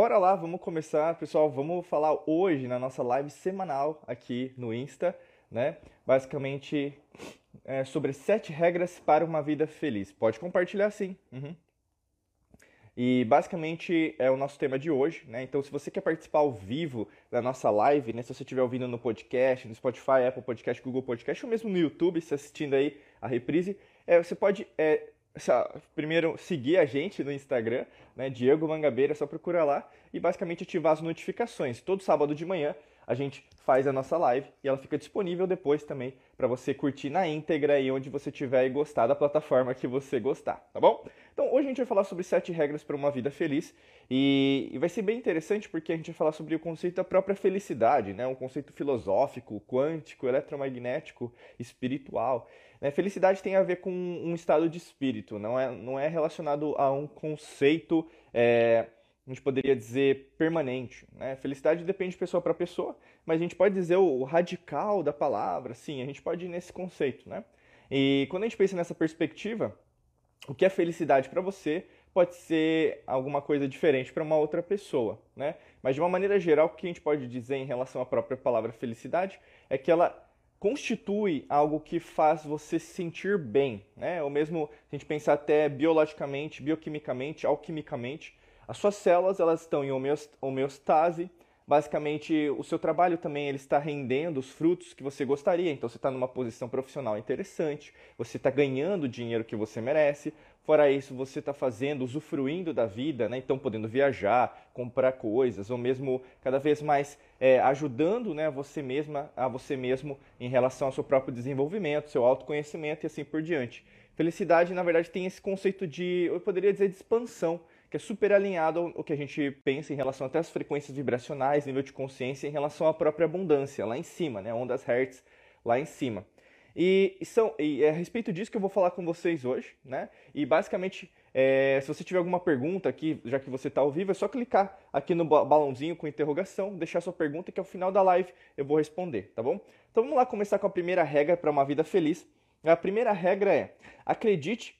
bora lá, vamos começar, pessoal. Vamos falar hoje na nossa live semanal aqui no Insta, né? Basicamente é, sobre sete regras para uma vida feliz. Pode compartilhar sim. Uhum. E basicamente é o nosso tema de hoje, né? Então, se você quer participar ao vivo da nossa live, né? Se você estiver ouvindo no podcast, no Spotify, Apple Podcast, Google Podcast, ou mesmo no YouTube, se assistindo aí a reprise, é, você pode é, primeiro seguir a gente no Instagram, né, Diego Mangabeira, é só procura lá e basicamente ativar as notificações. Todo sábado de manhã a gente faz a nossa live e ela fica disponível depois também para você curtir na íntegra aí onde você tiver e gostar da plataforma que você gostar, tá bom? Então hoje a gente vai falar sobre sete regras para uma vida feliz e, e, vai ser bem interessante porque a gente vai falar sobre o conceito da própria felicidade, né? Um conceito filosófico, quântico, eletromagnético, espiritual. Né? Felicidade tem a ver com um estado de espírito, não é, não é relacionado a um conceito, é, a gente poderia dizer, permanente. Né? Felicidade depende de pessoa para pessoa, mas a gente pode dizer o radical da palavra, sim, a gente pode ir nesse conceito. Né? E quando a gente pensa nessa perspectiva, o que é felicidade para você pode ser alguma coisa diferente para uma outra pessoa, né? Mas de uma maneira geral, o que a gente pode dizer em relação à própria palavra felicidade é que ela constitui algo que faz você se sentir bem, né? Ou mesmo a gente pensar até biologicamente, bioquimicamente, alquimicamente, as suas células elas estão em homeostase. Basicamente, o seu trabalho também ele está rendendo os frutos que você gostaria. Então, você está numa posição profissional interessante, você está ganhando o dinheiro que você merece, Fora isso, você está fazendo, usufruindo da vida, né? então podendo viajar, comprar coisas, ou mesmo cada vez mais é, ajudando né, você mesma, a você mesmo em relação ao seu próprio desenvolvimento, seu autoconhecimento e assim por diante. Felicidade, na verdade, tem esse conceito de, eu poderia dizer, de expansão, que é super alinhado ao que a gente pensa em relação até às frequências vibracionais, nível de consciência, em relação à própria abundância, lá em cima, né? ondas Hertz lá em cima. E, são, e é a respeito disso que eu vou falar com vocês hoje, né? E basicamente, é, se você tiver alguma pergunta aqui, já que você está ao vivo, é só clicar aqui no balãozinho com interrogação, deixar sua pergunta que ao final da live eu vou responder, tá bom? Então vamos lá começar com a primeira regra para uma vida feliz. A primeira regra é: acredite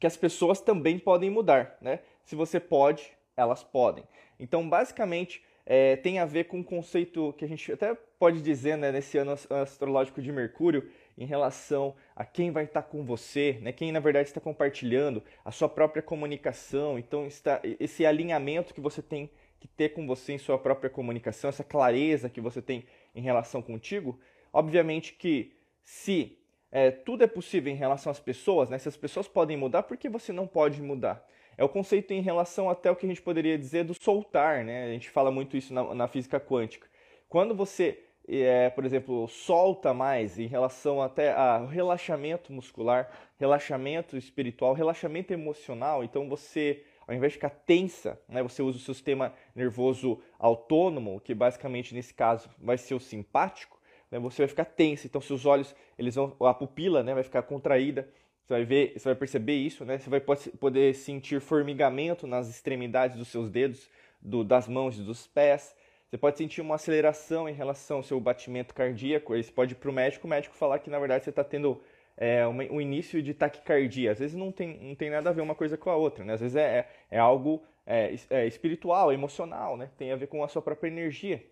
que as pessoas também podem mudar, né? Se você pode, elas podem. Então, basicamente, é, tem a ver com um conceito que a gente até pode dizer né, nesse ano astrológico de Mercúrio em relação a quem vai estar com você, né, quem na verdade está compartilhando a sua própria comunicação. Então, está, esse alinhamento que você tem que ter com você em sua própria comunicação, essa clareza que você tem em relação contigo, obviamente que se é, tudo é possível em relação às pessoas, né, se as pessoas podem mudar, por que você não pode mudar? é o conceito em relação até o que a gente poderia dizer do soltar, né? A gente fala muito isso na, na física quântica. Quando você, é, por exemplo, solta mais em relação até ao relaxamento muscular, relaxamento espiritual, relaxamento emocional, então você, ao invés de ficar tensa, né, você usa o sistema nervoso autônomo, que basicamente nesse caso vai ser o simpático, né, você vai ficar tensa, então seus olhos, eles vão, a pupila né, vai ficar contraída, você vai ver, você vai perceber isso, né? Você vai poder sentir formigamento nas extremidades dos seus dedos, do, das mãos e dos pés. Você pode sentir uma aceleração em relação ao seu batimento cardíaco. Aí você pode ir para o médico, o médico falar que na verdade você está tendo é, um início de taquicardia. Às vezes não tem, não tem nada a ver uma coisa com a outra, né? Às vezes é, é, é algo é, é espiritual, emocional, né? Tem a ver com a sua própria energia.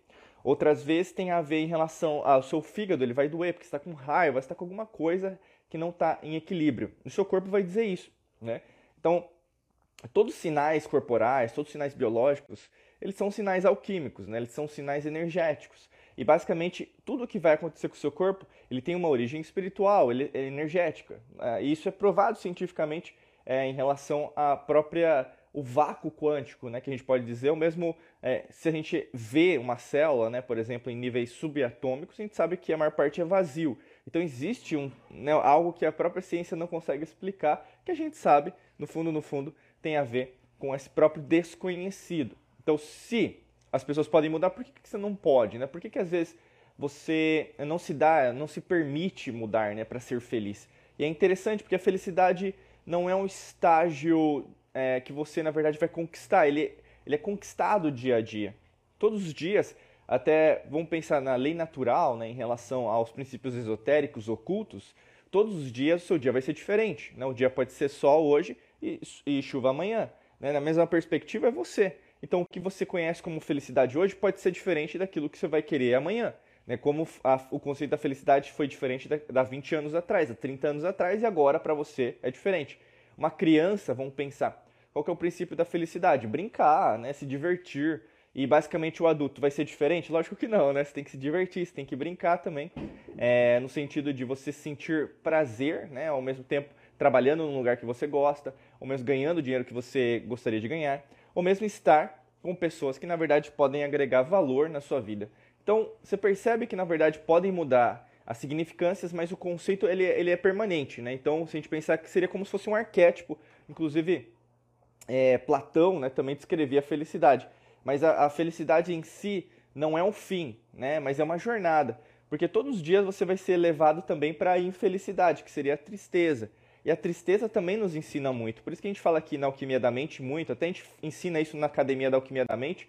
Outras vezes tem a ver em relação ao seu fígado, ele vai doer porque está com raiva, está com alguma coisa que não está em equilíbrio. O seu corpo vai dizer isso, né? Então, todos os sinais corporais, todos os sinais biológicos, eles são sinais alquímicos, né? Eles são sinais energéticos. E basicamente tudo que vai acontecer com o seu corpo, ele tem uma origem espiritual, ele é energética. É, e isso é provado cientificamente é, em relação à própria o vácuo quântico, né, que a gente pode dizer, ou mesmo é, se a gente vê uma célula, né, por exemplo, em níveis subatômicos, a gente sabe que a maior parte é vazio. Então existe um, né, algo que a própria ciência não consegue explicar, que a gente sabe, no fundo, no fundo, tem a ver com esse próprio desconhecido. Então, se as pessoas podem mudar, por que, que você não pode? Né? Por que, que às vezes você não se dá, não se permite mudar né, para ser feliz? E é interessante porque a felicidade não é um estágio é, que você, na verdade, vai conquistar. Ele, ele é conquistado dia a dia. Todos os dias até vamos pensar na lei natural, né, em relação aos princípios esotéricos ocultos, todos os dias o seu dia vai ser diferente. Né? O dia pode ser sol hoje e, e chuva amanhã. Né? Na mesma perspectiva é você. Então, o que você conhece como felicidade hoje pode ser diferente daquilo que você vai querer amanhã. Né? Como a, o conceito da felicidade foi diferente da, da 20 anos atrás, há 30 anos atrás, e agora para você é diferente. Uma criança, vamos pensar, qual é o princípio da felicidade? Brincar, né? se divertir. E basicamente o adulto vai ser diferente? Lógico que não, né? Você tem que se divertir, você tem que brincar também, é, no sentido de você sentir prazer, né? Ao mesmo tempo trabalhando num lugar que você gosta, ou mesmo ganhando o dinheiro que você gostaria de ganhar, ou mesmo estar com pessoas que na verdade podem agregar valor na sua vida. Então, você percebe que na verdade podem mudar as significâncias, mas o conceito ele, ele é permanente, né? Então, se a gente pensar que seria como se fosse um arquétipo, inclusive é, Platão né, também descrevia a felicidade. Mas a, a, felicidade em si não é um fim, né, mas é uma jornada. Porque todos os dias você vai ser levado também para a infelicidade, que seria a tristeza. E a tristeza também nos ensina muito. Por isso que a gente fala aqui na Alquimia da Mente muito, até a gente ensina isso na Academia da Alquimia da Mente,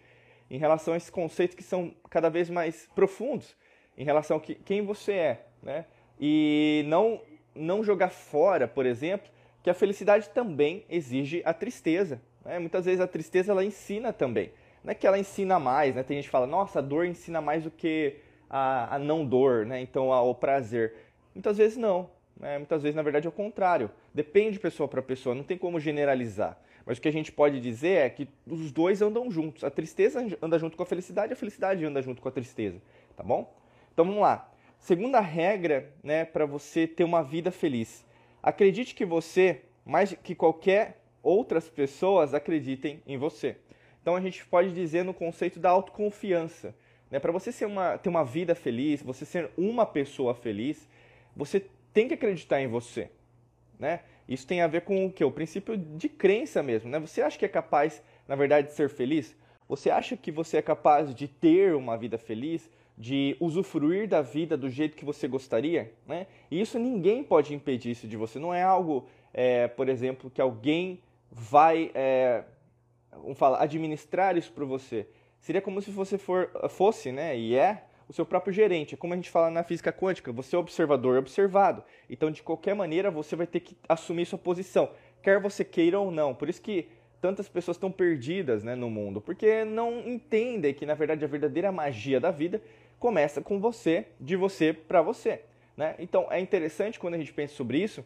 em relação a esses conceitos que são cada vez mais profundos, em relação a que, quem você é. Né? E não, não jogar fora, por exemplo, que a felicidade também exige a tristeza. Né? Muitas vezes a tristeza ela ensina também. Não é que ela ensina mais, né? Tem gente que fala, nossa, a dor ensina mais do que a, a não dor, né? Então a, o prazer. Muitas vezes não. Né? Muitas vezes, na verdade, é o contrário. Depende de pessoa para pessoa, não tem como generalizar. Mas o que a gente pode dizer é que os dois andam juntos. A tristeza anda junto com a felicidade, a felicidade anda junto com a tristeza. Tá bom? Então vamos lá. Segunda regra né, para você ter uma vida feliz. Acredite que você, mais que qualquer outras pessoas, acreditem em você. Então a gente pode dizer no conceito da autoconfiança. Né? Para você ser uma, ter uma vida feliz, você ser uma pessoa feliz, você tem que acreditar em você. Né? Isso tem a ver com o que? O princípio de crença mesmo. Né? Você acha que é capaz, na verdade, de ser feliz? Você acha que você é capaz de ter uma vida feliz? de usufruir da vida do jeito que você gostaria, né? E isso ninguém pode impedir isso de você. Não é algo, é, por exemplo, que alguém vai, é, vamos falar, administrar isso para você. Seria como se você for, fosse, né? E é o seu próprio gerente. É como a gente fala na física quântica, você é observador observado. Então, de qualquer maneira, você vai ter que assumir sua posição, quer você queira ou não. Por isso que tantas pessoas estão perdidas né, no mundo, porque não entendem que, na verdade, a verdadeira magia da vida começa com você, de você para você. Né? Então é interessante quando a gente pensa sobre isso,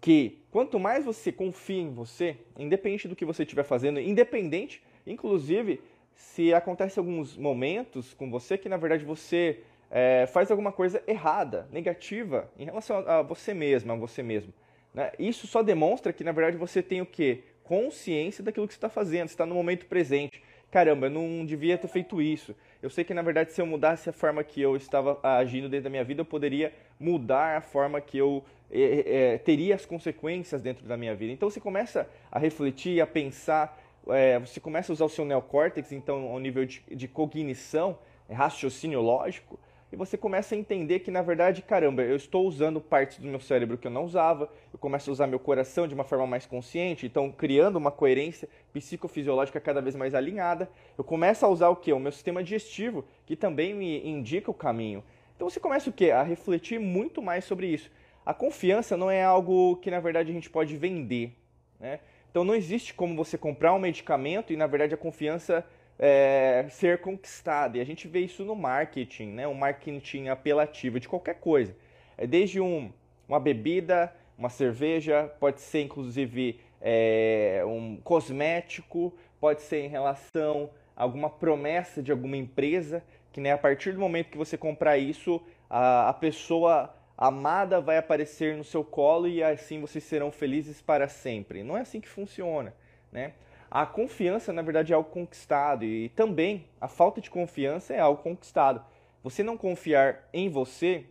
que quanto mais você confia em você, independente do que você estiver fazendo, independente, inclusive se acontece alguns momentos com você que na verdade você é, faz alguma coisa errada, negativa em relação a você mesma, a você mesmo. Né? Isso só demonstra que na verdade você tem o que? Consciência daquilo que você está fazendo, está no momento presente. Caramba, eu não devia ter feito isso eu sei que na verdade se eu mudasse a forma que eu estava agindo dentro da minha vida, eu poderia mudar a forma que eu é, é, teria as consequências dentro da minha vida. Então você começa a refletir, a pensar, é, você começa a usar o seu neocórtex, então ao nível de, de cognição, raciocínio lógico, e você começa a entender que, na verdade, caramba, eu estou usando partes do meu cérebro que eu não usava, eu começo a usar meu coração de uma forma mais consciente, então criando uma coerência psicofisiológica cada vez mais alinhada. Eu começo a usar o que? O meu sistema digestivo, que também me indica o caminho. Então você começa o quê? A refletir muito mais sobre isso. A confiança não é algo que, na verdade, a gente pode vender, né? Então não existe como você comprar um medicamento e, na verdade, a confiança é, ser conquistada. E a gente vê isso no marketing, né? um marketing apelativo de qualquer coisa. É desde um, uma bebida, uma cerveja, pode ser inclusive é, um cosmético, pode ser em relação a alguma promessa de alguma empresa, que né, a partir do momento que você comprar isso, a, a pessoa amada vai aparecer no seu colo e assim vocês serão felizes para sempre. Não é assim que funciona, né? A confiança, na verdade, é algo conquistado e também a falta de confiança é algo conquistado. Você não confiar em você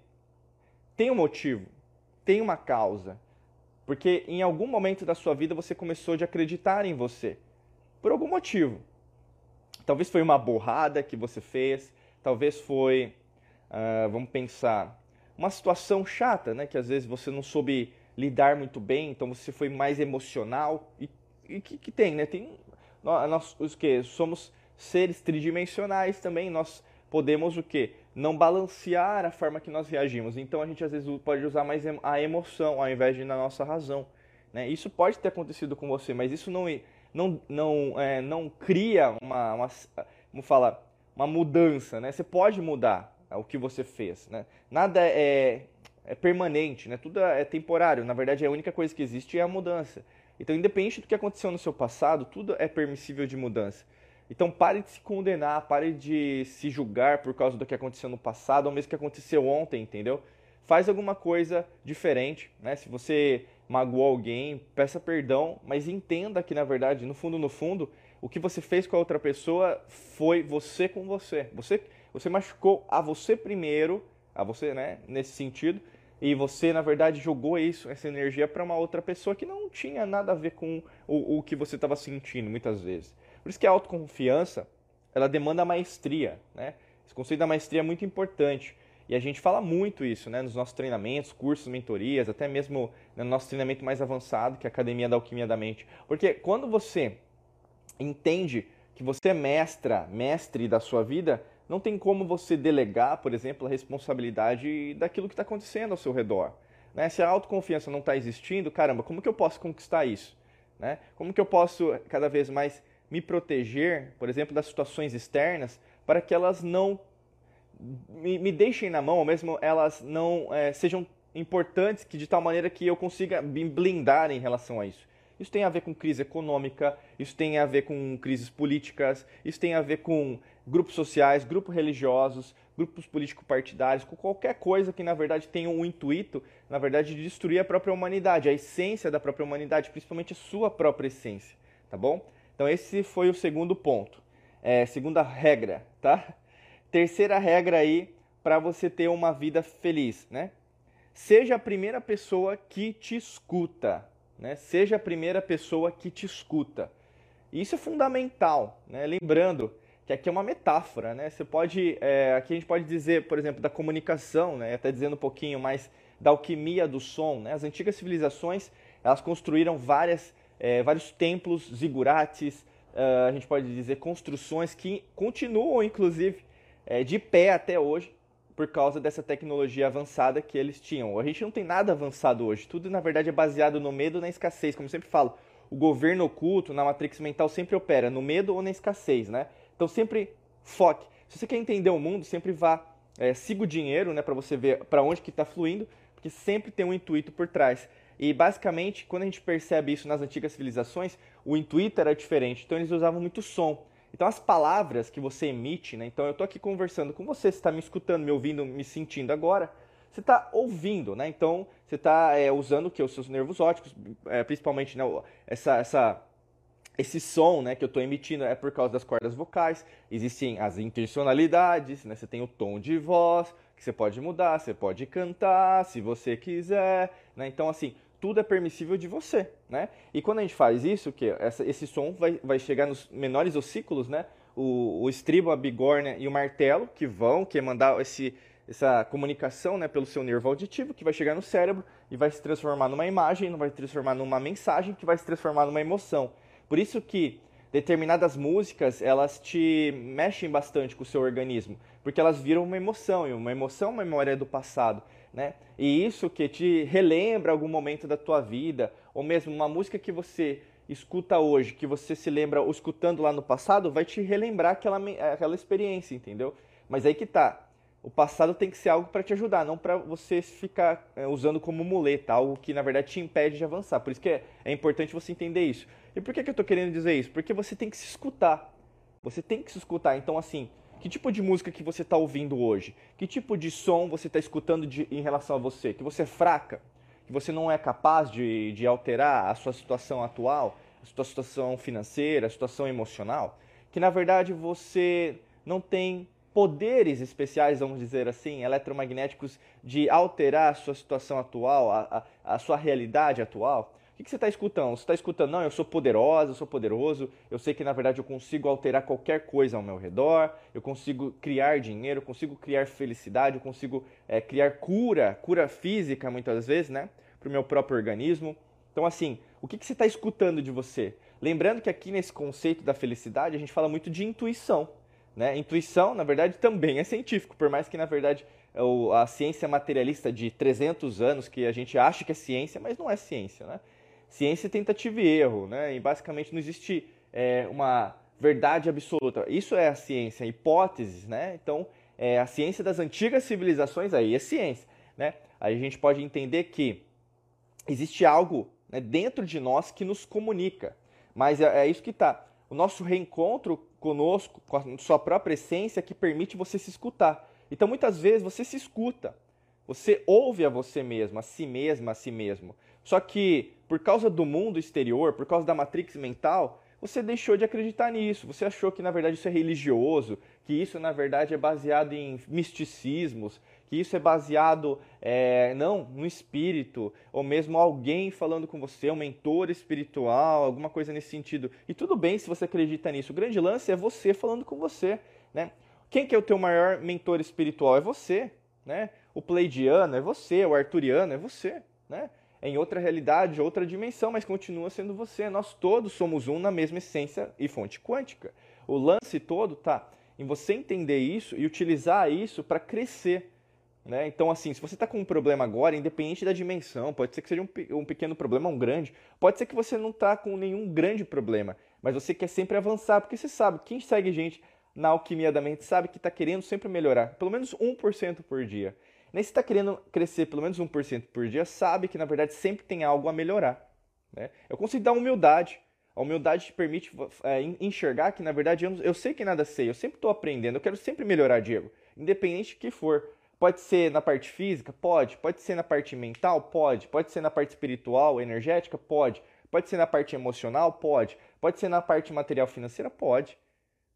tem um motivo, tem uma causa. Porque em algum momento da sua vida você começou de acreditar em você. Por algum motivo. Talvez foi uma borrada que você fez, talvez foi, uh, vamos pensar, uma situação chata, né? Que às vezes você não soube lidar muito bem, então você foi mais emocional e e que, que tem, né? Tem nós os que somos seres tridimensionais também, nós podemos o que não balancear a forma que nós reagimos. Então a gente às vezes pode usar mais a emoção ao invés de na nossa razão. Né? Isso pode ter acontecido com você, mas isso não, não, não, é, não cria uma, uma, como fala, uma mudança, né? Você pode mudar o que você fez, né? Nada é, é permanente, né? Tudo é temporário. Na verdade, a única coisa que existe é a mudança. Então, independente do que aconteceu no seu passado, tudo é permissível de mudança. Então, pare de se condenar, pare de se julgar por causa do que aconteceu no passado, ou mesmo que aconteceu ontem, entendeu? Faz alguma coisa diferente, né? Se você magoou alguém, peça perdão, mas entenda que, na verdade, no fundo, no fundo, o que você fez com a outra pessoa foi você com você. Você, você machucou a você primeiro, a você, né, nesse sentido, e você, na verdade, jogou isso, essa energia para uma outra pessoa que não tinha nada a ver com o, o que você estava sentindo, muitas vezes. Por isso que a autoconfiança, ela demanda maestria, né? Esse conceito da maestria é muito importante. E a gente fala muito isso, né? Nos nossos treinamentos, cursos, mentorias, até mesmo no nosso treinamento mais avançado, que é a Academia da Alquimia da Mente. Porque quando você entende que você é mestra, mestre da sua vida, não tem como você delegar, por exemplo, a responsabilidade daquilo que está acontecendo ao seu redor. Né? Se a autoconfiança não está existindo, caramba, como que eu posso conquistar isso? Né? Como que eu posso cada vez mais me proteger, por exemplo, das situações externas, para que elas não me, me deixem na mão, ou mesmo elas não é, sejam importantes que de tal maneira que eu consiga me blindar em relação a isso. Isso tem a ver com crise econômica, isso tem a ver com crises políticas, isso tem a ver com grupos sociais, grupos religiosos, grupos político-partidários, com qualquer coisa que na verdade tenha um intuito, na verdade, de destruir a própria humanidade, a essência da própria humanidade, principalmente a sua própria essência, tá bom? Então esse foi o segundo ponto, é, segunda regra, tá? Terceira regra aí para você ter uma vida feliz, né? Seja a primeira pessoa que te escuta, né? Seja a primeira pessoa que te escuta. Isso é fundamental, né? Lembrando que aqui é uma metáfora, né? Você pode, é, aqui a gente pode dizer, por exemplo, da comunicação, né? Até dizendo um pouquinho mais da alquimia do som, né? As antigas civilizações elas construíram várias, é, vários templos zigurates, uh, a gente pode dizer construções que continuam, inclusive, é, de pé até hoje, por causa dessa tecnologia avançada que eles tinham. A gente não tem nada avançado hoje, tudo na verdade é baseado no medo na escassez, como eu sempre falo. O governo oculto na matrix mental sempre opera no medo ou na escassez, né? Então sempre foque. Se você quer entender o mundo, sempre vá, é, siga o dinheiro, né, para você ver para onde que está fluindo, porque sempre tem um intuito por trás. E basicamente, quando a gente percebe isso nas antigas civilizações, o intuito era diferente. Então eles usavam muito som. Então as palavras que você emite, né? Então eu estou aqui conversando com você, você está me escutando, me ouvindo, me sentindo agora. Você está ouvindo, né? Então você está é, usando o que? Os seus nervos ópticos, é, principalmente né, essa, essa, esse som né, que eu estou emitindo é por causa das cordas vocais. Existem as intencionalidades, né? Você tem o tom de voz que você pode mudar, você pode cantar se você quiser, né? Então assim tudo é permissível de você, né? E quando a gente faz isso, que essa, esse som vai, vai chegar nos menores ossículos, né? O, o estribo, a bigorna e o martelo, que vão, que é mandar esse, essa comunicação né, pelo seu nervo auditivo, que vai chegar no cérebro e vai se transformar numa imagem, vai se transformar numa mensagem, que vai se transformar numa emoção. Por isso que determinadas músicas, elas te mexem bastante com o seu organismo, porque elas viram uma emoção, e uma emoção é uma memória do passado né? E isso que te relembra algum momento da tua vida, ou mesmo uma música que você escuta hoje, que você se lembra escutando lá no passado, vai te relembrar aquela, aquela experiência, entendeu? Mas aí que tá. O passado tem que ser algo para te ajudar, não para você ficar é, usando como muleta, algo que na verdade te impede de avançar. Por isso que é, é importante você entender isso. E por que, que eu estou querendo dizer isso? Porque você tem que se escutar. Você tem que se escutar. Então, assim, que tipo de música que você está ouvindo hoje? Que tipo de som você está escutando de, em relação a você? Que você é fraca? Que você não é capaz de, de alterar a sua situação atual? A sua situação financeira, a situação emocional? Que na verdade você não tem poderes especiais, vamos dizer assim, eletromagnéticos de alterar a sua situação atual, a, a, a sua realidade atual? O que você está escutando? Você está escutando, não, eu sou poderosa, eu sou poderoso, eu sei que na verdade eu consigo alterar qualquer coisa ao meu redor, eu consigo criar dinheiro, eu consigo criar felicidade, eu consigo é, criar cura, cura física muitas vezes, né? Para o meu próprio organismo. Então, assim, o que, que você está escutando de você? Lembrando que aqui nesse conceito da felicidade a gente fala muito de intuição. Né? Intuição, na verdade, também é científico, por mais que, na verdade, a ciência materialista de 300 anos, que a gente acha que é ciência, mas não é ciência. Né? Ciência é tentativa e erro, né? E basicamente não existe é, uma verdade absoluta. Isso é a ciência, hipóteses, né? Então, é, a ciência das antigas civilizações aí é ciência, né? Aí a gente pode entender que existe algo né, dentro de nós que nos comunica. Mas é, é isso que está. O nosso reencontro conosco, com a sua própria essência, que permite você se escutar. Então, muitas vezes, você se escuta. Você ouve a você mesmo, a si mesma, a si mesmo. Só que, por causa do mundo exterior, por causa da matrix mental, você deixou de acreditar nisso. Você achou que, na verdade, isso é religioso, que isso, na verdade, é baseado em misticismos, que isso é baseado é, não no espírito, ou mesmo alguém falando com você, um mentor espiritual, alguma coisa nesse sentido. E tudo bem se você acredita nisso. O grande lance é você falando com você. Né? Quem que é o teu maior mentor espiritual? É você. Né? O pleidiano é você, o arturiano é você. Né? Em outra realidade, outra dimensão, mas continua sendo você. Nós todos somos um na mesma essência e fonte quântica. O lance todo tá em você entender isso e utilizar isso para crescer né? Então, assim, se você está com um problema agora, independente da dimensão, pode ser que seja um, um pequeno problema, um grande, pode ser que você não está com nenhum grande problema, mas você quer sempre avançar, porque você sabe, quem segue gente na alquimia da mente sabe que está querendo sempre melhorar, pelo menos 1% por dia. Nem se está querendo crescer pelo menos 1% por dia, sabe que na verdade sempre tem algo a melhorar. Né? Eu consigo dar humildade. A humildade te permite é, enxergar que, na verdade, eu, eu sei que nada sei, eu sempre estou aprendendo, eu quero sempre melhorar, Diego, independente do que for. Pode ser na parte física? Pode. Pode ser na parte mental? Pode. Pode ser na parte espiritual, energética? Pode. Pode ser na parte emocional? Pode. Pode ser na parte material financeira? Pode.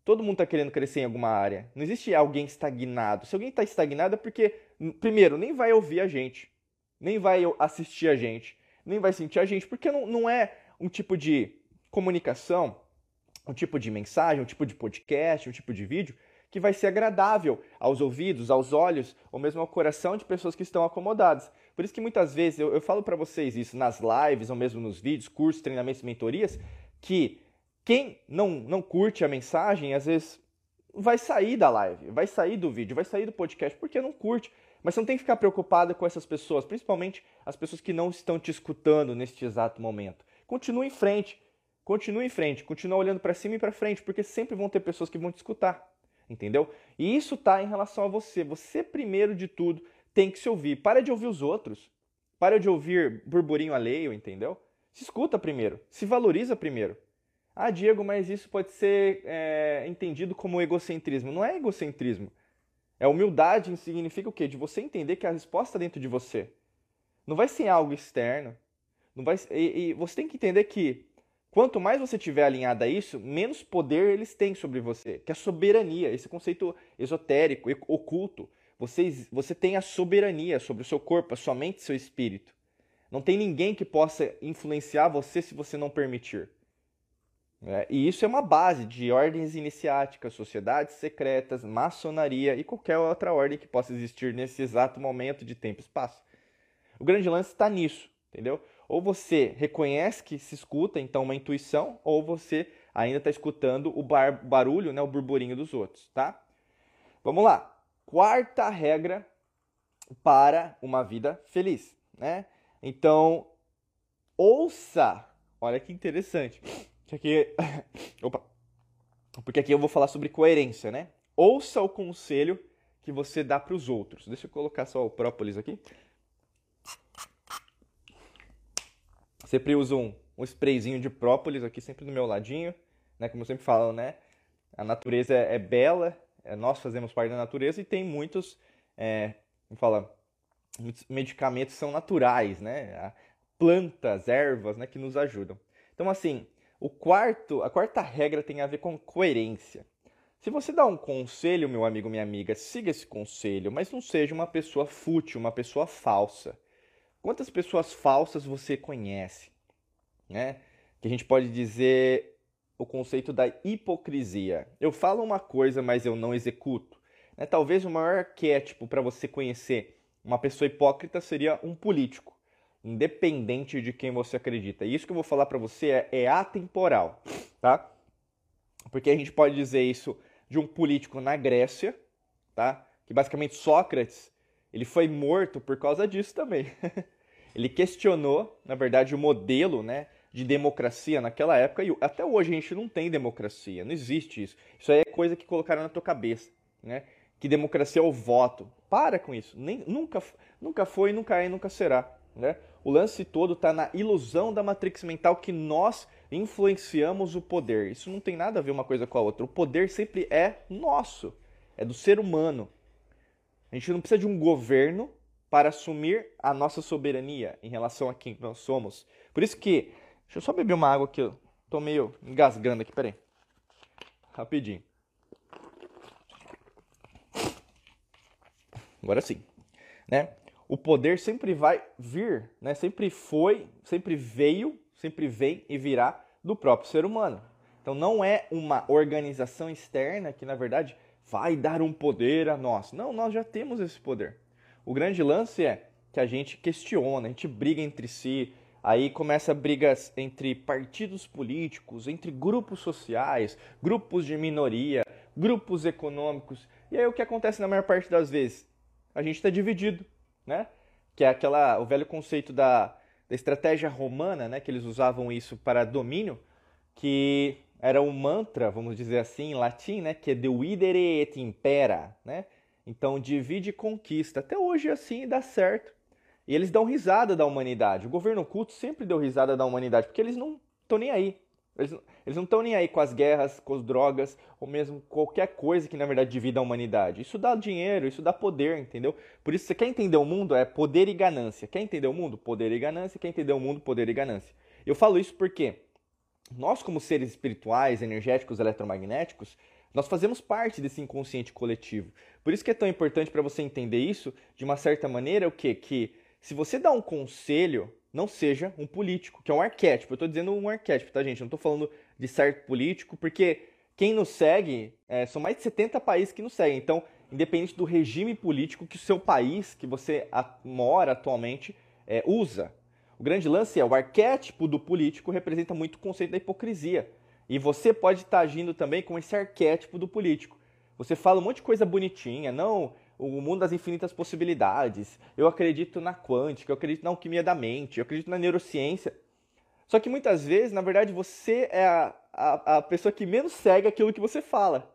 Todo mundo está querendo crescer em alguma área. Não existe alguém estagnado. Se alguém está estagnado é porque, primeiro, nem vai ouvir a gente, nem vai assistir a gente, nem vai sentir a gente, porque não, não é um tipo de comunicação, um tipo de mensagem, um tipo de podcast, um tipo de vídeo que vai ser agradável aos ouvidos, aos olhos, ou mesmo ao coração de pessoas que estão acomodadas. Por isso que muitas vezes eu, eu falo para vocês isso nas lives, ou mesmo nos vídeos, cursos, treinamentos, mentorias, que quem não, não curte a mensagem, às vezes vai sair da live, vai sair do vídeo, vai sair do podcast, porque não curte. Mas você não tem que ficar preocupado com essas pessoas, principalmente as pessoas que não estão te escutando neste exato momento. Continue em frente, continue em frente, continue olhando para cima e para frente, porque sempre vão ter pessoas que vão te escutar entendeu? E isso tá em relação a você. Você, primeiro de tudo, tem que se ouvir. Para de ouvir os outros. Para de ouvir burburinho alheio, entendeu? Se escuta primeiro. Se valoriza primeiro. Ah, Diego, mas isso pode ser é, entendido como egocentrismo. Não é egocentrismo. É humildade significa o quê? De você entender que a resposta está dentro de você. Não vai ser algo externo. Não vai, e, e você tem que entender que Quanto mais você tiver alinhado a isso, menos poder eles têm sobre você, que é a soberania, esse conceito esotérico, oculto. Você, você tem a soberania sobre o seu corpo, a sua mente seu espírito. Não tem ninguém que possa influenciar você se você não permitir. É, e isso é uma base de ordens iniciáticas, sociedades secretas, maçonaria e qualquer outra ordem que possa existir nesse exato momento de tempo e espaço. O grande lance está nisso, entendeu? Ou você reconhece que se escuta, então uma intuição, ou você ainda está escutando o bar barulho, né, o burburinho dos outros, tá? Vamos lá. Quarta regra para uma vida feliz, né? Então, ouça. Olha que interessante. Isso aqui, opa. Porque aqui eu vou falar sobre coerência, né? Ouça o conselho que você dá para os outros. Deixa eu colocar só o própolis aqui. Sempre uso um, um sprayzinho de própolis aqui, sempre do meu ladinho, né? Como eu sempre falo, né? A natureza é, é bela, é, nós fazemos parte da natureza e tem muitos, é, como fala, muitos medicamentos são naturais, né? Plantas, ervas, né? Que nos ajudam. Então, assim, o quarto, a quarta regra tem a ver com coerência. Se você dá um conselho, meu amigo, minha amiga, siga esse conselho, mas não seja uma pessoa fútil, uma pessoa falsa. Quantas pessoas falsas você conhece? Né? Que a gente pode dizer o conceito da hipocrisia. Eu falo uma coisa, mas eu não executo. Né? Talvez o maior arquétipo para você conhecer uma pessoa hipócrita seria um político, independente de quem você acredita. E isso que eu vou falar para você é, é atemporal, tá? Porque a gente pode dizer isso de um político na Grécia, tá? Que basicamente Sócrates ele foi morto por causa disso também. Ele questionou, na verdade, o modelo, né, de democracia naquela época e até hoje a gente não tem democracia, não existe isso. Isso aí é coisa que colocaram na tua cabeça, né? Que democracia é o voto. Para com isso. Nem, nunca, nunca foi, nunca é e nunca será. Né? O lance todo está na ilusão da matrix mental que nós influenciamos o poder. Isso não tem nada a ver uma coisa com a outra. O poder sempre é nosso, é do ser humano. A gente não precisa de um governo para assumir a nossa soberania em relação a quem nós somos. Por isso que Deixa eu só beber uma água aqui, eu tô meio engasgando aqui, peraí. Rapidinho. Agora sim, né? O poder sempre vai vir, né? Sempre foi, sempre veio, sempre vem e virá do próprio ser humano. Então não é uma organização externa que na verdade vai dar um poder a nós. Não, nós já temos esse poder. O grande lance é que a gente questiona, a gente briga entre si, Aí começa brigas entre partidos políticos, entre grupos sociais, grupos de minoria, grupos econômicos. E aí o que acontece na maior parte das vezes? A gente está dividido, né? Que é aquela, o velho conceito da, da estratégia romana, né? Que eles usavam isso para domínio, que era um mantra, vamos dizer assim, em latim, né? Que é dividere et impera, né? Então divide e conquista. Até hoje assim dá certo. E eles dão risada da humanidade. O governo oculto sempre deu risada da humanidade, porque eles não estão nem aí. Eles, eles não estão nem aí com as guerras, com as drogas, ou mesmo qualquer coisa que na verdade divida a humanidade. Isso dá dinheiro, isso dá poder, entendeu? Por isso, você quer entender o mundo? É poder e ganância. Quer entender o mundo? Poder e ganância. Quer entender o mundo? Poder e ganância. Eu falo isso porque nós, como seres espirituais, energéticos, eletromagnéticos, nós fazemos parte desse inconsciente coletivo. Por isso que é tão importante para você entender isso, de uma certa maneira, o quê? Que se você dá um conselho, não seja um político, que é um arquétipo. Eu estou dizendo um arquétipo, tá, gente? Não estou falando de certo político, porque quem nos segue, é, são mais de 70 países que nos seguem. Então, independente do regime político que o seu país, que você mora atualmente, é, usa. O grande lance é o arquétipo do político representa muito o conceito da hipocrisia. E você pode estar tá agindo também com esse arquétipo do político. Você fala um monte de coisa bonitinha, não, o mundo das infinitas possibilidades, eu acredito na quântica, eu acredito na alquimia da mente, eu acredito na neurociência. Só que muitas vezes, na verdade, você é a, a, a pessoa que menos segue aquilo que você fala.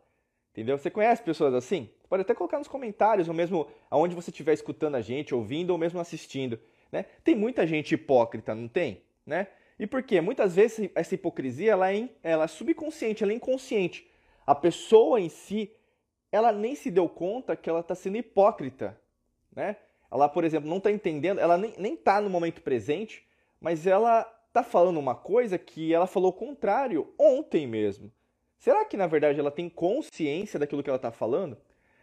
Entendeu? Você conhece pessoas assim? Pode até colocar nos comentários, ou mesmo aonde você estiver escutando a gente, ouvindo, ou mesmo assistindo. Né? Tem muita gente hipócrita, não tem? Né? E por quê? Muitas vezes essa hipocrisia ela é, ela é subconsciente, ela é inconsciente. A pessoa em si, ela nem se deu conta que ela está sendo hipócrita, né? Ela, por exemplo, não está entendendo, ela nem está no momento presente, mas ela está falando uma coisa que ela falou o contrário ontem mesmo. Será que, na verdade, ela tem consciência daquilo que ela está falando?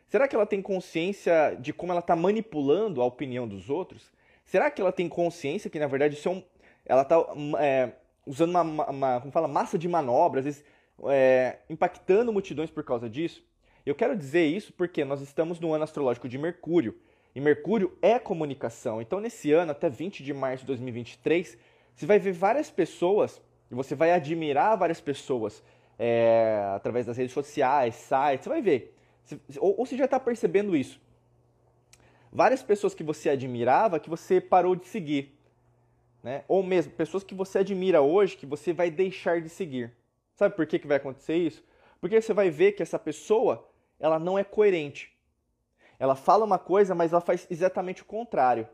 Será que ela tem consciência de como ela está manipulando a opinião dos outros? Será que ela tem consciência que, na verdade, isso é um, ela está é, usando uma, uma, como fala, massa de manobra, às vezes é, impactando multidões por causa disso? Eu quero dizer isso porque nós estamos no ano astrológico de Mercúrio. E Mercúrio é comunicação. Então, nesse ano, até 20 de março de 2023, você vai ver várias pessoas, e você vai admirar várias pessoas é, através das redes sociais, sites, você vai ver. Ou, você já está percebendo isso. Várias pessoas que você admirava que você parou de seguir. Né? Ou mesmo pessoas que você admira hoje que você vai deixar de seguir. Sabe por que, que vai acontecer isso? Porque você vai ver que essa pessoa ela não é coerente. Ela fala uma coisa, mas ela faz exatamente o contrário.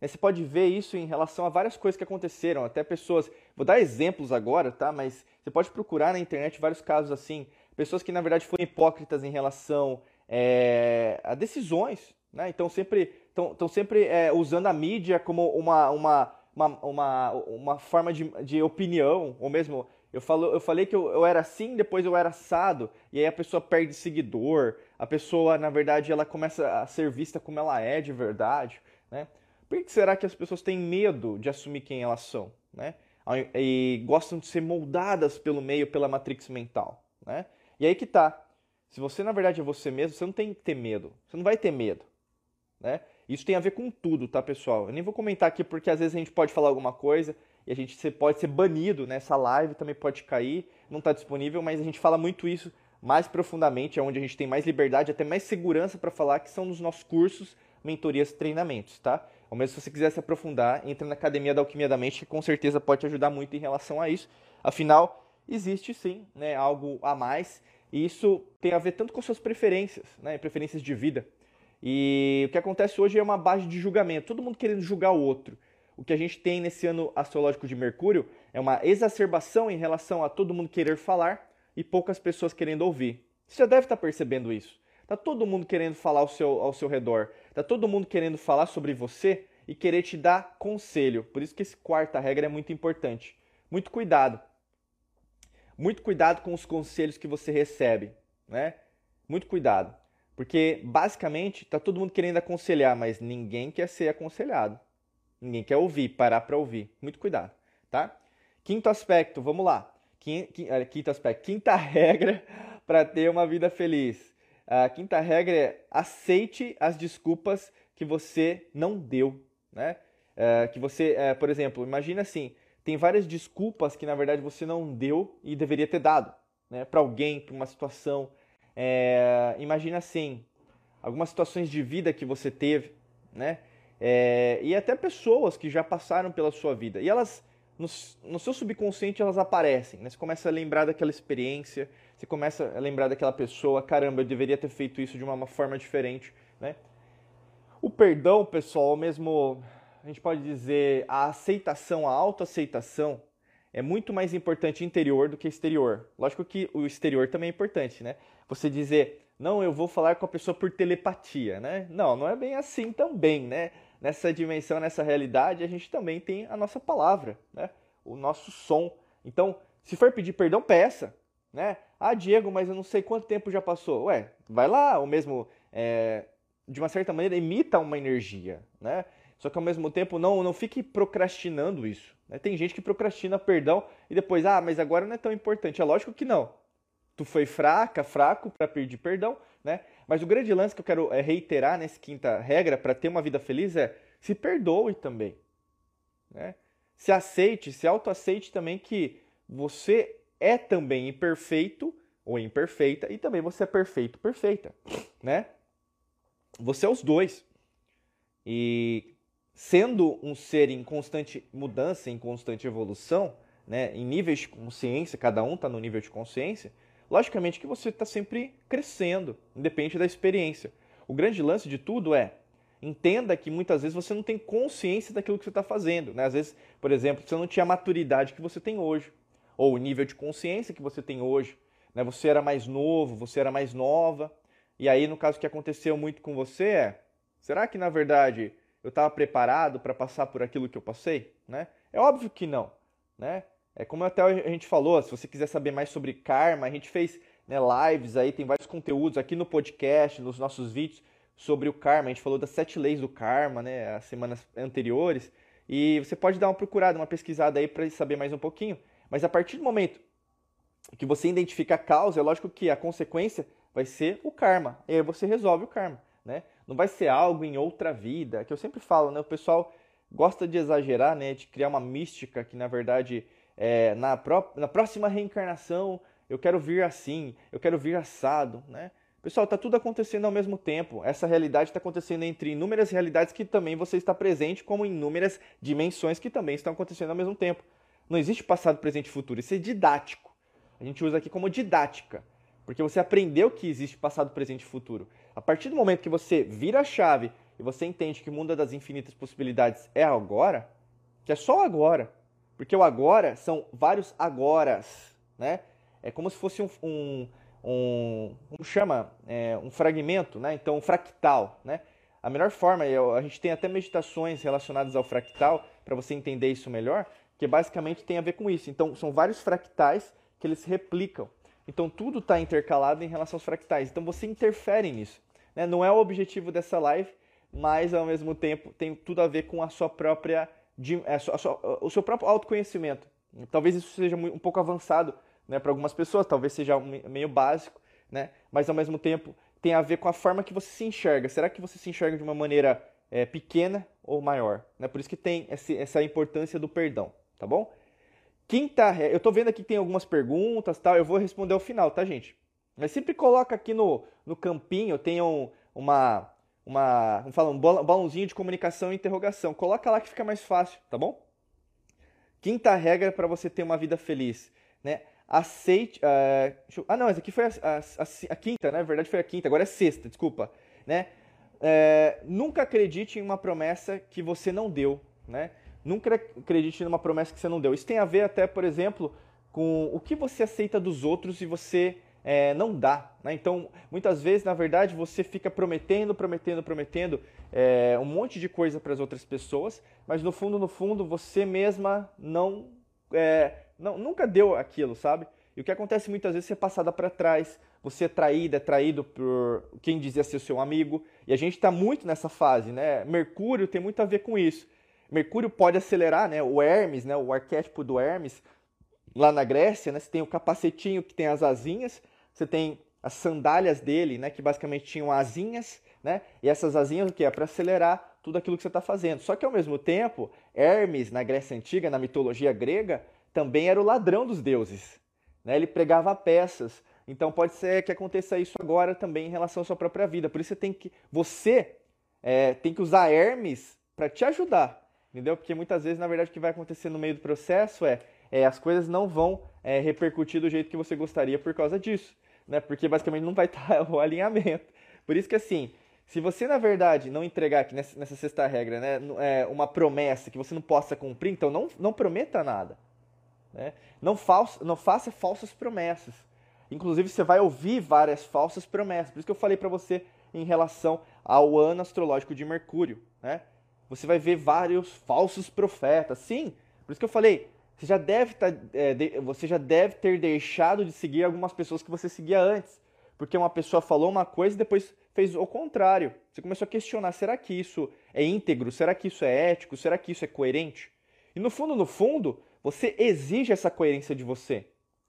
Você pode ver isso em relação a várias coisas que aconteceram, até pessoas. Vou dar exemplos agora, tá? Mas você pode procurar na internet vários casos assim. Pessoas que na verdade foram hipócritas em relação é, a decisões, né? Então sempre estão sempre é, usando a mídia como uma, uma, uma, uma, uma forma de, de opinião, ou mesmo eu, falo, eu falei que eu, eu era assim, depois eu era assado, e aí a pessoa perde seguidor, a pessoa, na verdade, ela começa a ser vista como ela é de verdade, né? Por que será que as pessoas têm medo de assumir quem elas são, né? E gostam de ser moldadas pelo meio, pela matrix mental, né? E aí que tá. Se você, na verdade, é você mesmo, você não tem que ter medo. Você não vai ter medo, né? Isso tem a ver com tudo, tá, pessoal? Eu nem vou comentar aqui porque às vezes a gente pode falar alguma coisa e a gente pode ser banido nessa live, também pode cair, não está disponível, mas a gente fala muito isso mais profundamente, é onde a gente tem mais liberdade, até mais segurança para falar, que são nos nossos cursos, mentorias, treinamentos, tá? Ou mesmo se você quiser se aprofundar, entra na Academia da Alquimia da Mente, que com certeza pode te ajudar muito em relação a isso. Afinal, existe sim né, algo a mais, e isso tem a ver tanto com suas preferências, né, preferências de vida. E o que acontece hoje é uma base de julgamento, todo mundo querendo julgar o outro. O que a gente tem nesse ano astrológico de Mercúrio é uma exacerbação em relação a todo mundo querer falar e poucas pessoas querendo ouvir. Você já deve estar percebendo isso. Tá todo mundo querendo falar ao seu, ao seu redor. Tá todo mundo querendo falar sobre você e querer te dar conselho. Por isso que esse quarta regra é muito importante. Muito cuidado. Muito cuidado com os conselhos que você recebe, né? Muito cuidado. Porque basicamente tá todo mundo querendo aconselhar, mas ninguém quer ser aconselhado. Ninguém quer ouvir, parar para ouvir. Muito cuidado, tá? Quinto aspecto, vamos lá. Quinto aspecto, quinta regra para ter uma vida feliz. A quinta regra é aceite as desculpas que você não deu, né? É, que você, é, por exemplo, imagina assim, tem várias desculpas que na verdade você não deu e deveria ter dado, né? Para alguém, para uma situação, é, imagina assim, algumas situações de vida que você teve, né? É, e até pessoas que já passaram pela sua vida. E elas, no, no, seu subconsciente, elas aparecem. Né? Você começa a lembrar daquela experiência, você começa a lembrar daquela pessoa. Caramba, eu deveria ter feito isso de uma, uma forma diferente. Né? O perdão, pessoal, mesmo a gente pode dizer a aceitação, a autoaceitação, é muito mais importante interior do que exterior. Lógico que o exterior também é importante, né? Você dizer, não, eu vou falar com a pessoa por telepatia, né? Não, não é bem assim também, né? Nessa dimensão, nessa realidade, a gente também tem a nossa palavra, né? O nosso som. Então, se for pedir perdão, peça, né? Ah, Diego, mas eu não sei quanto tempo já passou. Ué, vai lá, ou mesmo, é, de uma certa maneira, imita uma energia, né? Só que ao mesmo tempo não, não fique procrastinando isso. Né? Tem gente que procrastina perdão e depois, ah, mas agora não é tão importante. É lógico que não. Tu foi fraca, fraco para pedir perdão, né? Mas o grande lance que eu quero é, reiterar nessa quinta regra para ter uma vida feliz é se perdoe também. Né? Se aceite, se autoaceite também que você é também imperfeito ou imperfeita e também você é perfeito, perfeita, né? Você é os dois. E sendo um ser em constante mudança, em constante evolução, né, em níveis de consciência, cada um está no nível de consciência, logicamente que você está sempre crescendo, independente da experiência. O grande lance de tudo é entenda que muitas vezes você não tem consciência daquilo que você está fazendo. Né? Às vezes, por exemplo, você não tinha a maturidade que você tem hoje, ou o nível de consciência que você tem hoje. Né? Você era mais novo, você era mais nova. E aí, no caso que aconteceu muito com você, é: será que na verdade eu estava preparado para passar por aquilo que eu passei? Né? É óbvio que não. Né? É como até a gente falou, se você quiser saber mais sobre karma, a gente fez né, lives aí, tem vários conteúdos aqui no podcast, nos nossos vídeos sobre o karma. A gente falou das sete leis do karma, né, as semanas anteriores. E você pode dar uma procurada, uma pesquisada aí para saber mais um pouquinho. Mas a partir do momento que você identifica a causa, é lógico que a consequência vai ser o karma. E aí você resolve o karma, né? Não vai ser algo em outra vida, que eu sempre falo, né? O pessoal gosta de exagerar, né? De criar uma mística que, na verdade, é, na, pró na próxima reencarnação eu quero vir assim, eu quero vir assado, né? Pessoal, está tudo acontecendo ao mesmo tempo. Essa realidade está acontecendo entre inúmeras realidades que também você está presente, como inúmeras dimensões que também estão acontecendo ao mesmo tempo. Não existe passado, presente e futuro. Isso é didático. A gente usa aqui como didática. Porque você aprendeu que existe passado, presente e futuro. A partir do momento que você vira a chave e você entende que o mundo das infinitas possibilidades é agora, que é só agora. Porque o agora são vários agoras, né? É como se fosse um, um, um como chama? É, um fragmento, né? Então, um fractal, né? A melhor forma, a gente tem até meditações relacionadas ao fractal, para você entender isso melhor, que basicamente tem a ver com isso. Então, são vários fractais que eles se replicam. Então tudo está intercalado em relação aos fractais. Então você interfere nisso. Né? Não é o objetivo dessa live, mas ao mesmo tempo tem tudo a ver com a sua própria, a sua, a sua, o seu próprio autoconhecimento. Talvez isso seja um pouco avançado né, para algumas pessoas, talvez seja meio básico, né? mas ao mesmo tempo tem a ver com a forma que você se enxerga. Será que você se enxerga de uma maneira é, pequena ou maior? Né? Por isso que tem esse, essa importância do perdão, tá bom? Quinta regra. Eu tô vendo aqui que tem algumas perguntas tal. Eu vou responder ao final, tá, gente? Mas sempre coloca aqui no, no campinho, tem um, uma, uma, vamos falar, um balãozinho de comunicação e interrogação. Coloca lá que fica mais fácil, tá bom? Quinta regra para você ter uma vida feliz, né? Aceite. Uh, eu, ah, não, essa aqui foi a, a, a, a, quinta, né? Na verdade foi a quinta, agora é sexta, desculpa. Né? É, nunca acredite em uma promessa que você não deu, né? Nunca acredite numa promessa que você não deu. Isso tem a ver até, por exemplo, com o que você aceita dos outros e você é, não dá. Né? Então, muitas vezes, na verdade, você fica prometendo, prometendo, prometendo é, um monte de coisa para as outras pessoas, mas no fundo, no fundo, você mesma não, é, não nunca deu aquilo, sabe? E o que acontece muitas vezes é passada para trás, você é traída, é traído por quem dizia ser seu amigo, e a gente está muito nessa fase, né? Mercúrio tem muito a ver com isso. Mercúrio pode acelerar, né? O Hermes, né? O arquétipo do Hermes, lá na Grécia, né? Você tem o capacetinho que tem as asinhas, você tem as sandálias dele, né? Que basicamente tinham asinhas, né? E essas asinhas o que é para acelerar tudo aquilo que você está fazendo. Só que ao mesmo tempo, Hermes na Grécia antiga, na mitologia grega, também era o ladrão dos deuses. Né? Ele pregava peças. Então pode ser que aconteça isso agora também em relação à sua própria vida. Por isso você tem que você é, tem que usar Hermes para te ajudar, entendeu? Porque muitas vezes na verdade o que vai acontecer no meio do processo é, é as coisas não vão é, repercutir do jeito que você gostaria por causa disso, né? Porque basicamente não vai estar o alinhamento. Por isso que assim se você, na verdade, não entregar aqui nessa, nessa sexta regra, né, é, uma promessa que você não possa cumprir, então não, não prometa nada. Né? Não, falsa, não faça falsas promessas. Inclusive, você vai ouvir várias falsas promessas. Por isso que eu falei para você em relação ao ano astrológico de Mercúrio. Né? Você vai ver vários falsos profetas. Sim, por isso que eu falei, você já deve, tá, é, de, você já deve ter deixado de seguir algumas pessoas que você seguia antes. Porque uma pessoa falou uma coisa e depois fez o contrário. Você começou a questionar: será que isso é íntegro? Será que isso é ético? Será que isso é coerente? E no fundo, no fundo, você exige essa coerência de você,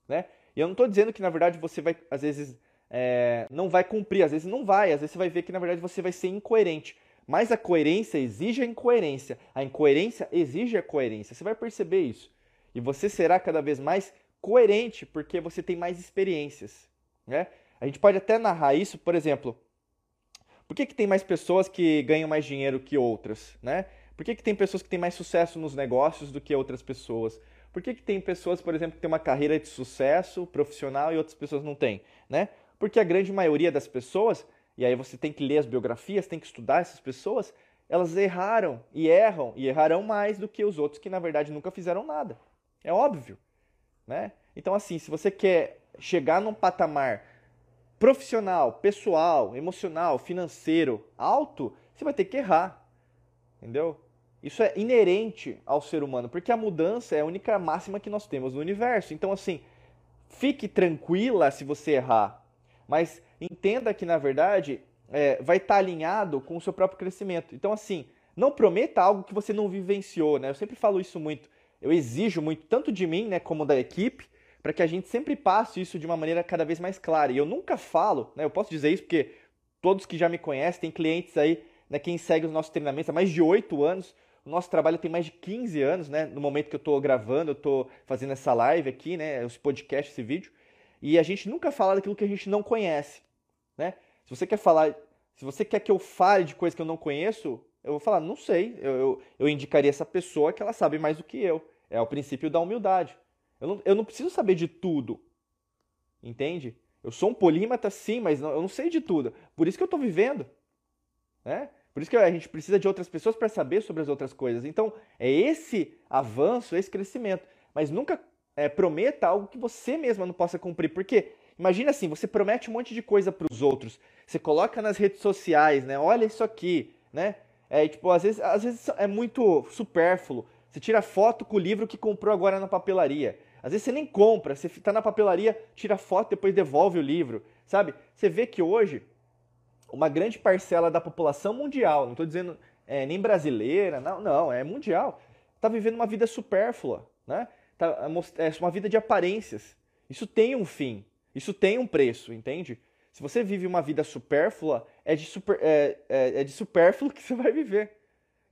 né? E eu não estou dizendo que na verdade você vai, às vezes, é, não vai cumprir, às vezes não vai, às vezes você vai ver que na verdade você vai ser incoerente. Mas a coerência exige a incoerência, a incoerência exige a coerência. Você vai perceber isso. E você será cada vez mais coerente porque você tem mais experiências, né? A gente pode até narrar isso, por exemplo, por que, que tem mais pessoas que ganham mais dinheiro que outras, né? Por que, que tem pessoas que têm mais sucesso nos negócios do que outras pessoas? Por que, que tem pessoas, por exemplo, que têm uma carreira de sucesso profissional e outras pessoas não têm? Né? Porque a grande maioria das pessoas, e aí você tem que ler as biografias, tem que estudar essas pessoas, elas erraram e erram e errarão mais do que os outros que na verdade nunca fizeram nada. É óbvio, né? Então assim, se você quer chegar num patamar profissional, pessoal, emocional, financeiro alto, você vai ter que errar. Entendeu? Isso é inerente ao ser humano, porque a mudança é a única máxima que nós temos no universo. Então, assim, fique tranquila se você errar, mas entenda que, na verdade, é, vai estar alinhado com o seu próprio crescimento. Então, assim, não prometa algo que você não vivenciou, né? Eu sempre falo isso muito. Eu exijo muito, tanto de mim, né, como da equipe, para que a gente sempre passe isso de uma maneira cada vez mais clara. E eu nunca falo, né? Eu posso dizer isso porque todos que já me conhecem, tem clientes aí, né, quem segue os nossos treinamentos há mais de oito anos, o nosso trabalho tem mais de 15 anos, né? No momento que eu estou gravando, eu estou fazendo essa live aqui, né? Esse podcast, esse vídeo. E a gente nunca fala daquilo que a gente não conhece, né? Se você quer falar, se você quer que eu fale de coisas que eu não conheço, eu vou falar, não sei. Eu, eu, eu indicaria essa pessoa que ela sabe mais do que eu. É o princípio da humildade. Eu não, eu não preciso saber de tudo. Entende? Eu sou um polímata, sim, mas não, eu não sei de tudo. Por isso que eu estou vivendo. Né? Por isso que a gente precisa de outras pessoas para saber sobre as outras coisas. Então, é esse avanço, esse crescimento. Mas nunca é, prometa algo que você mesma não possa cumprir. Porque, imagina assim, você promete um monte de coisa para os outros. Você coloca nas redes sociais, né? Olha isso aqui, né? É, tipo, às vezes, às vezes é muito supérfluo. Você tira foto com o livro que comprou agora na papelaria. Às vezes você nem compra, você está na papelaria, tira foto, depois devolve o livro, sabe? Você vê que hoje uma grande parcela da população mundial, não estou dizendo é, nem brasileira, não, não, é mundial, está vivendo uma vida supérflua, né? Tá, é, é uma vida de aparências. Isso tem um fim, isso tem um preço, entende? Se você vive uma vida supérflua, é de, super, é, é, é de supérfluo que você vai viver,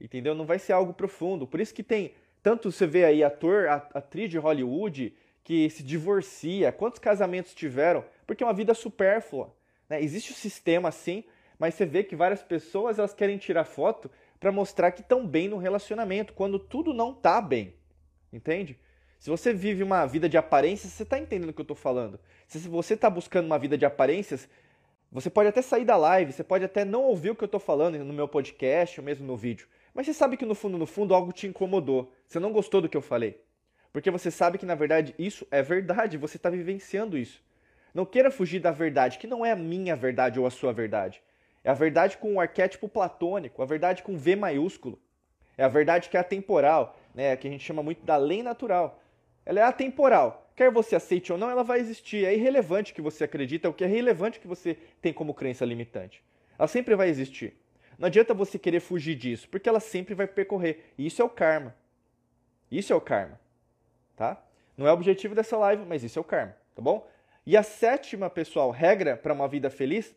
entendeu? Não vai ser algo profundo. Por isso que tem, tanto você vê aí ator, atriz de Hollywood que se divorcia, quantos casamentos tiveram? Porque é uma vida supérflua. Né? Existe o um sistema assim, Mas você vê que várias pessoas elas querem tirar foto para mostrar que estão bem no relacionamento, quando tudo não tá bem. Entende? Se você vive uma vida de aparências, você está entendendo o que eu estou falando. Se você está buscando uma vida de aparências, você pode até sair da live, você pode até não ouvir o que eu estou falando no meu podcast ou mesmo no vídeo. Mas você sabe que no fundo, no fundo, algo te incomodou. Você não gostou do que eu falei. Porque você sabe que, na verdade, isso é verdade, você está vivenciando isso. Não queira fugir da verdade, que não é a minha verdade ou a sua verdade. É a verdade com o arquétipo platônico, a verdade com V maiúsculo. É a verdade que é atemporal, né, que a gente chama muito da lei natural. Ela é atemporal. Quer você aceite ou não, ela vai existir. É irrelevante que você acredita, é o que é relevante que você tem como crença limitante. Ela sempre vai existir. Não adianta você querer fugir disso, porque ela sempre vai percorrer. Isso é o karma. Isso é o karma. Tá? Não é o objetivo dessa live, mas isso é o karma, tá bom? E a sétima, pessoal, regra para uma vida feliz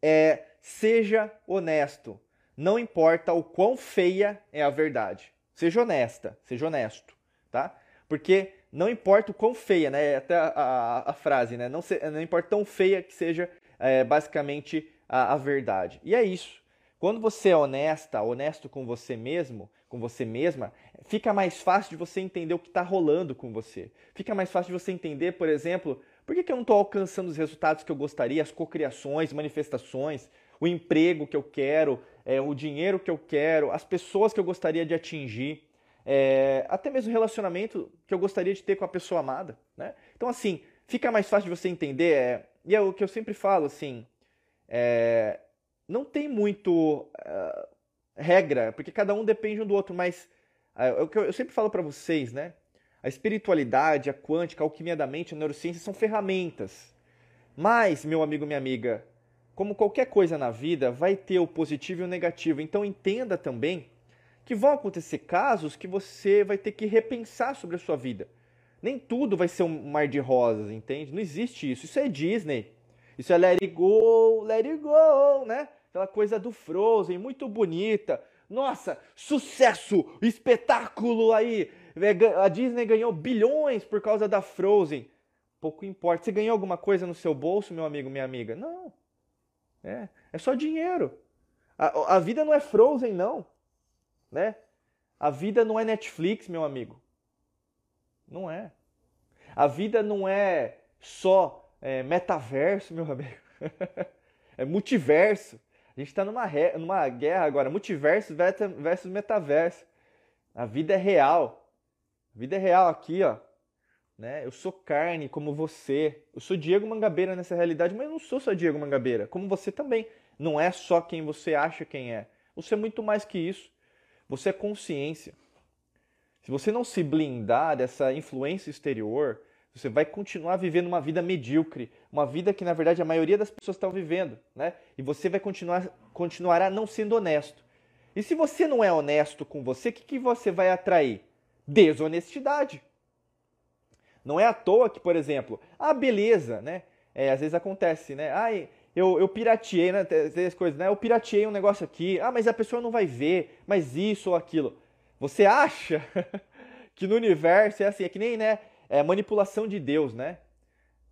é seja honesto. Não importa o quão feia é a verdade. Seja honesta, seja honesto, tá? Porque não importa o quão feia, né? É até a, a, a frase, né? Não, se, não importa tão feia que seja é, basicamente a, a verdade. E é isso. Quando você é honesta, honesto com você mesmo, com você mesma, fica mais fácil de você entender o que está rolando com você. Fica mais fácil de você entender, por exemplo, por que, que eu não estou alcançando os resultados que eu gostaria, as cocriações, manifestações, o emprego que eu quero, é, o dinheiro que eu quero, as pessoas que eu gostaria de atingir, é, até mesmo o relacionamento que eu gostaria de ter com a pessoa amada. Né? Então, assim, fica mais fácil de você entender, é, e é o que eu sempre falo, assim, é, não tem muito uh, regra, porque cada um depende um do outro, mas uh, eu, eu sempre falo para vocês, né? A espiritualidade, a quântica, a alquimia da mente, a neurociência são ferramentas. Mas, meu amigo, minha amiga, como qualquer coisa na vida, vai ter o positivo e o negativo. Então entenda também que vão acontecer casos que você vai ter que repensar sobre a sua vida. Nem tudo vai ser um mar de rosas, entende? Não existe isso. Isso é Disney. Isso é Let It Go, Let It Go, né? Aquela coisa do Frozen, muito bonita. Nossa, sucesso, espetáculo aí. A Disney ganhou bilhões por causa da Frozen. Pouco importa. Você ganhou alguma coisa no seu bolso, meu amigo, minha amiga? Não. É, é só dinheiro. A, a vida não é Frozen, não. Né? A vida não é Netflix, meu amigo. Não é. A vida não é só é, metaverso, meu amigo. é multiverso. A gente está numa, numa guerra agora, multiverso versus metaverso. A vida é real. A vida é real aqui, ó. Né? Eu sou carne como você. Eu sou Diego Mangabeira nessa realidade, mas eu não sou só Diego Mangabeira, como você também. Não é só quem você acha quem é. Você é muito mais que isso. Você é consciência. Se você não se blindar dessa influência exterior, você vai continuar vivendo uma vida medíocre, uma vida que na verdade a maioria das pessoas estão vivendo, né? E você vai continuar continuará não sendo honesto. E se você não é honesto com você, o que, que você vai atrair? Desonestidade. Não é à toa que, por exemplo, a beleza, né? É, às vezes acontece, né? Ai, eu, eu pirateei, né? As coisas, né? Eu pirateei um negócio aqui. Ah, mas a pessoa não vai ver, mas isso ou aquilo. Você acha que no universo é assim, é que nem, né? É, manipulação de Deus, né?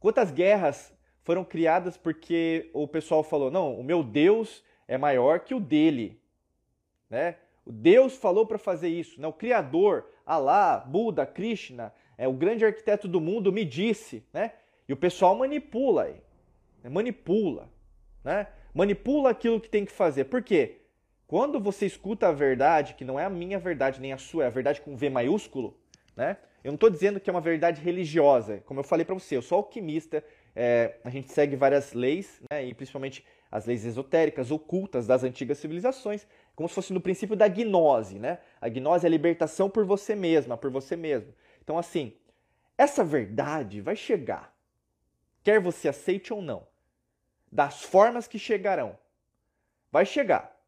Quantas guerras foram criadas porque o pessoal falou: não, o meu Deus é maior que o dele, né? O Deus falou para fazer isso, né? O Criador, Alá, Buda, Krishna, é o grande arquiteto do mundo me disse, né? E o pessoal manipula aí, né? manipula, né? Manipula aquilo que tem que fazer. Por quê? Quando você escuta a verdade, que não é a minha verdade nem a sua, é a verdade com V maiúsculo, né? Eu não estou dizendo que é uma verdade religiosa. Como eu falei para você, eu sou alquimista, é, a gente segue várias leis, né, e principalmente as leis esotéricas, ocultas das antigas civilizações, como se fosse no princípio da gnose. Né? A gnose é a libertação por você mesma, por você mesmo. Então, assim, essa verdade vai chegar, quer você aceite ou não, das formas que chegarão. Vai chegar.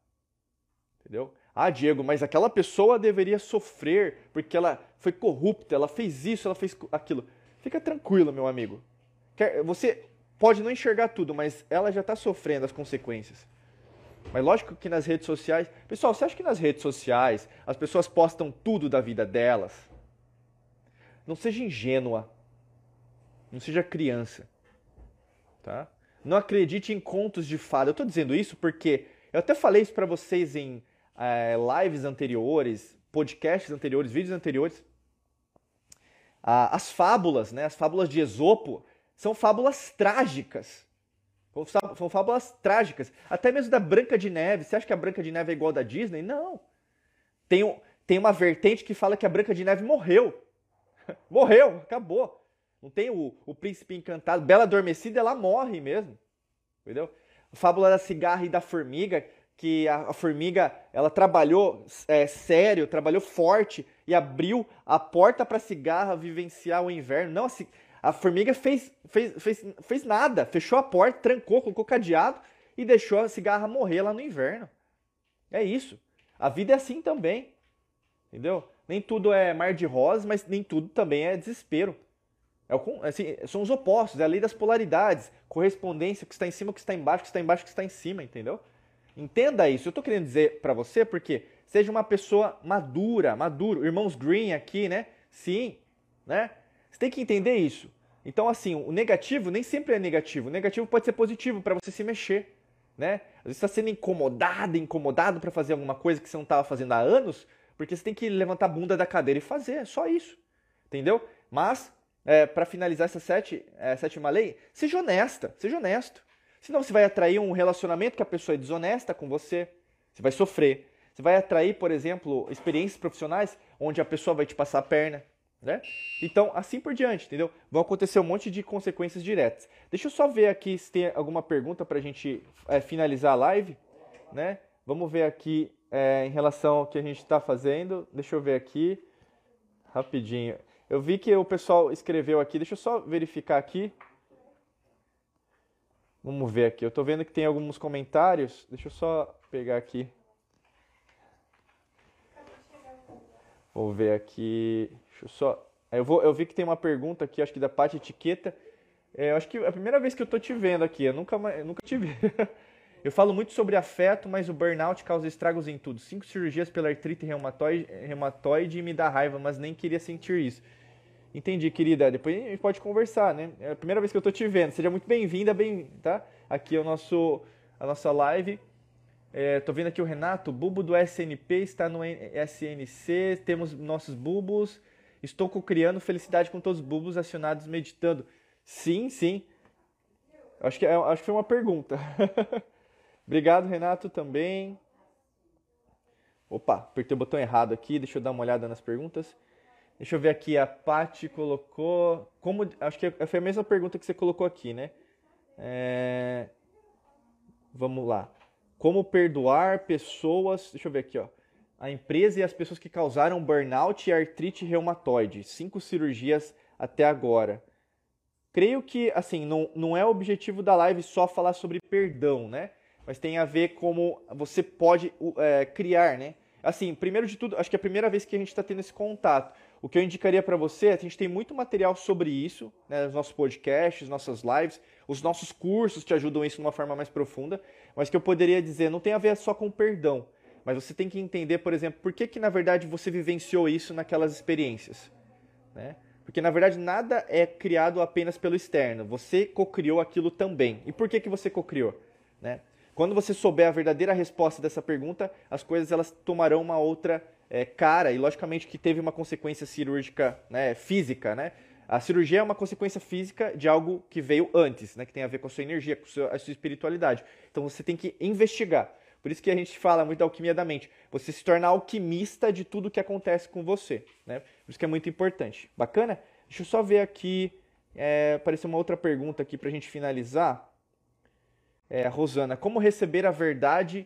Entendeu? Ah, Diego, mas aquela pessoa deveria sofrer porque ela foi corrupta, ela fez isso, ela fez aquilo. Fica tranquilo, meu amigo. Você pode não enxergar tudo, mas ela já está sofrendo as consequências. Mas lógico que nas redes sociais. Pessoal, você acha que nas redes sociais as pessoas postam tudo da vida delas? Não seja ingênua. Não seja criança. Tá? Não acredite em contos de fada. Eu estou dizendo isso porque eu até falei isso para vocês em é, lives anteriores, podcasts anteriores, vídeos anteriores. Ah, as fábulas, né, as fábulas de Esopo, são fábulas trágicas. São fábulas trágicas. Até mesmo da Branca de Neve. Você acha que a Branca de Neve é igual da Disney? Não. Tem, tem uma vertente que fala que a Branca de Neve morreu. morreu, acabou. Não tem o, o príncipe encantado. Bela Adormecida, ela morre mesmo. Entendeu? A fábula da cigarra e da formiga, que a, a formiga ela trabalhou é, sério, trabalhou forte e abriu a porta para a cigarra vivenciar o inverno. Não, a, a formiga fez, fez, fez, fez nada, fechou a porta, trancou, colocou cadeado e deixou a cigarra morrer lá no inverno. É isso. A vida é assim também. Entendeu? Nem tudo é mar de rosas, mas nem tudo também é desespero. É o, assim, são os opostos, é a lei das polaridades, correspondência, o que está em cima, o que está embaixo, o que está embaixo, o que está em cima, entendeu? Entenda isso. Eu estou querendo dizer para você porque seja uma pessoa madura, maduro. Irmãos Green aqui, né? Sim, né? Você tem que entender isso. Então, assim, o negativo nem sempre é negativo. O negativo pode ser positivo para você se mexer, né? Às vezes está sendo incomodado, incomodado para fazer alguma coisa que você não estava fazendo há anos, porque você tem que levantar a bunda da cadeira e fazer. É só isso, entendeu? Mas, é, para finalizar essa sete, é, sétima lei, seja honesta, seja honesto. Senão você vai atrair um relacionamento que a pessoa é desonesta com você, você vai sofrer. Você vai atrair, por exemplo, experiências profissionais onde a pessoa vai te passar a perna, né? Então, assim por diante, entendeu? Vão acontecer um monte de consequências diretas. Deixa eu só ver aqui se tem alguma pergunta para a gente é, finalizar a live, né? Vamos ver aqui é, em relação ao que a gente está fazendo. Deixa eu ver aqui, rapidinho. Eu vi que o pessoal escreveu aqui, deixa eu só verificar aqui. Vamos ver aqui, eu estou vendo que tem alguns comentários. Deixa eu só pegar aqui. Vou ver aqui. Deixa eu só. Eu, vou, eu vi que tem uma pergunta aqui, acho que da Paty Etiqueta. É, eu acho que é a primeira vez que eu tô te vendo aqui, eu nunca, eu nunca te vi. eu falo muito sobre afeto, mas o burnout causa estragos em tudo. Cinco cirurgias pela artrite reumatoide, reumatoide me dá raiva, mas nem queria sentir isso. Entendi, querida. Depois a gente pode conversar, né? É a primeira vez que eu tô te vendo. Seja muito bem-vinda, bem, tá? Aqui é o nosso, a nossa live. É, tô vendo aqui o Renato, bubo do SNP está no SNC, temos nossos bubos. Estou criando felicidade com todos os bubos acionados meditando. Sim, sim. Acho que, é, acho que foi uma pergunta. Obrigado, Renato, também. Opa, apertei o botão errado aqui. Deixa eu dar uma olhada nas perguntas. Deixa eu ver aqui. A Paty colocou. Como, acho que foi a mesma pergunta que você colocou aqui, né? É, vamos lá. Como perdoar pessoas. Deixa eu ver aqui, ó. A empresa e as pessoas que causaram burnout e artrite reumatoide. Cinco cirurgias até agora. Creio que, assim, não, não é o objetivo da live só falar sobre perdão, né? Mas tem a ver como você pode é, criar, né? Assim, primeiro de tudo, acho que é a primeira vez que a gente está tendo esse contato. O que eu indicaria para você, a gente tem muito material sobre isso, né, nos nossos podcasts, nossas lives, os nossos cursos te ajudam isso de uma forma mais profunda, mas que eu poderia dizer, não tem a ver só com perdão, mas você tem que entender, por exemplo, por que, que na verdade você vivenciou isso naquelas experiências. Né? Porque na verdade nada é criado apenas pelo externo, você cocriou aquilo também. E por que, que você cocriou? Né? Quando você souber a verdadeira resposta dessa pergunta, as coisas elas tomarão uma outra é, cara e logicamente que teve uma consequência cirúrgica né, física, né? A cirurgia é uma consequência física de algo que veio antes, né, que tem a ver com a sua energia, com a sua, a sua espiritualidade. Então você tem que investigar. Por isso que a gente fala muito da alquimia da mente. Você se torna alquimista de tudo que acontece com você. Né? Por isso que é muito importante. Bacana? Deixa eu só ver aqui. É, apareceu uma outra pergunta aqui para a gente finalizar. É, Rosana, como receber a verdade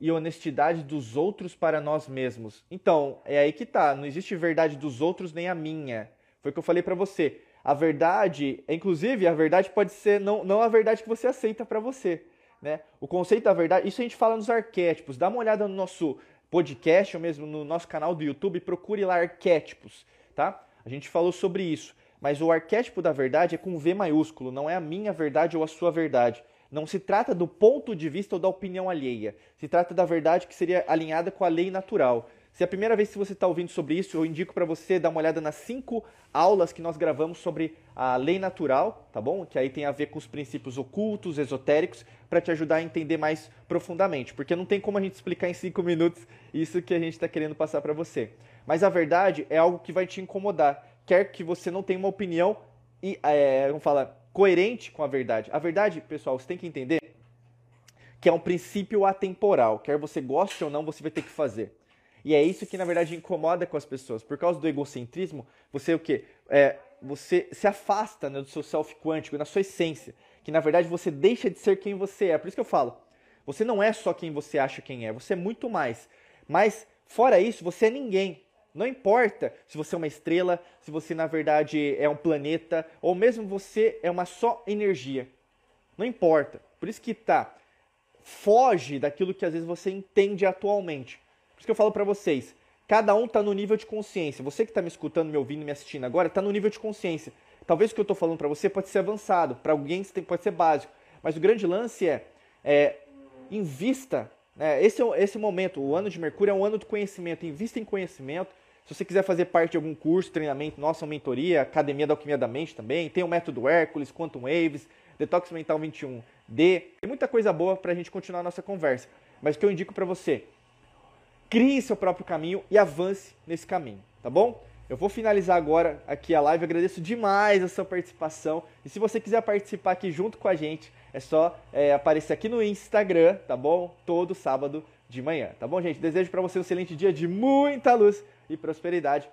e honestidade dos outros para nós mesmos? Então, é aí que tá. Não existe verdade dos outros nem a minha. Foi o que eu falei para você. A verdade, inclusive, a verdade pode ser não, não a verdade que você aceita para você. Né? O conceito da verdade, isso a gente fala nos arquétipos. Dá uma olhada no nosso podcast ou mesmo no nosso canal do YouTube, procure lá arquétipos, tá? A gente falou sobre isso. Mas o arquétipo da verdade é com V maiúsculo, não é a minha verdade ou a sua verdade. Não se trata do ponto de vista ou da opinião alheia. Se trata da verdade que seria alinhada com a lei natural. Se é a primeira vez que você está ouvindo sobre isso, eu indico para você dar uma olhada nas cinco aulas que nós gravamos sobre a lei natural, tá bom? Que aí tem a ver com os princípios ocultos, esotéricos, para te ajudar a entender mais profundamente. Porque não tem como a gente explicar em cinco minutos isso que a gente está querendo passar para você. Mas a verdade é algo que vai te incomodar. Quer que você não tenha uma opinião e, é, vamos falar, coerente com a verdade. A verdade, pessoal, você tem que entender que é um princípio atemporal. Quer você goste ou não, você vai ter que fazer. E é isso que, na verdade, incomoda com as pessoas. Por causa do egocentrismo, você o quê? É, você se afasta né, do seu self quântico, na sua essência. Que, na verdade, você deixa de ser quem você é. Por isso que eu falo, você não é só quem você acha quem é, você é muito mais. Mas, fora isso, você é ninguém. Não importa se você é uma estrela, se você, na verdade, é um planeta, ou mesmo você é uma só energia. Não importa. Por isso que tá. Foge daquilo que às vezes você entende atualmente. Por isso que eu falo para vocês, cada um está no nível de consciência. Você que está me escutando, me ouvindo, me assistindo agora, está no nível de consciência. Talvez o que eu estou falando para você pode ser avançado, para alguém pode ser básico. Mas o grande lance é, é invista. Né? Esse, é esse momento, o ano de Mercúrio é um ano de conhecimento. Invista em conhecimento. Se você quiser fazer parte de algum curso, treinamento, nossa mentoria, Academia da Alquimia da Mente também, tem o método Hércules, Quantum Waves, Detox Mental 21D, tem muita coisa boa para a gente continuar a nossa conversa. Mas o que eu indico para você, crie seu próprio caminho e avance nesse caminho, tá bom? Eu vou finalizar agora aqui a live, agradeço demais a sua participação. E se você quiser participar aqui junto com a gente, é só é, aparecer aqui no Instagram, tá bom? Todo sábado de manhã, tá bom, gente? Desejo para você um excelente dia de muita luz e prosperidade.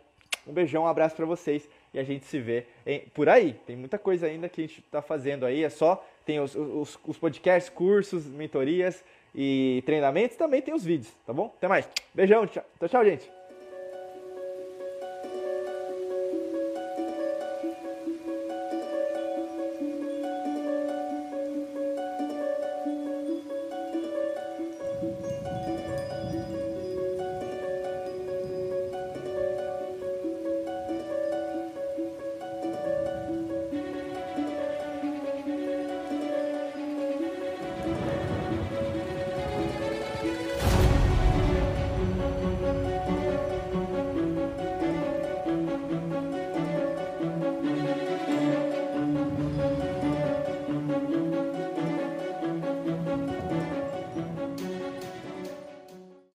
Um beijão, um abraço para vocês e a gente se vê em, por aí. Tem muita coisa ainda que a gente está fazendo aí, é só tem os, os, os podcasts, cursos, mentorias e treinamentos, também tem os vídeos, tá bom? Até mais. Beijão, tchau, tchau, gente.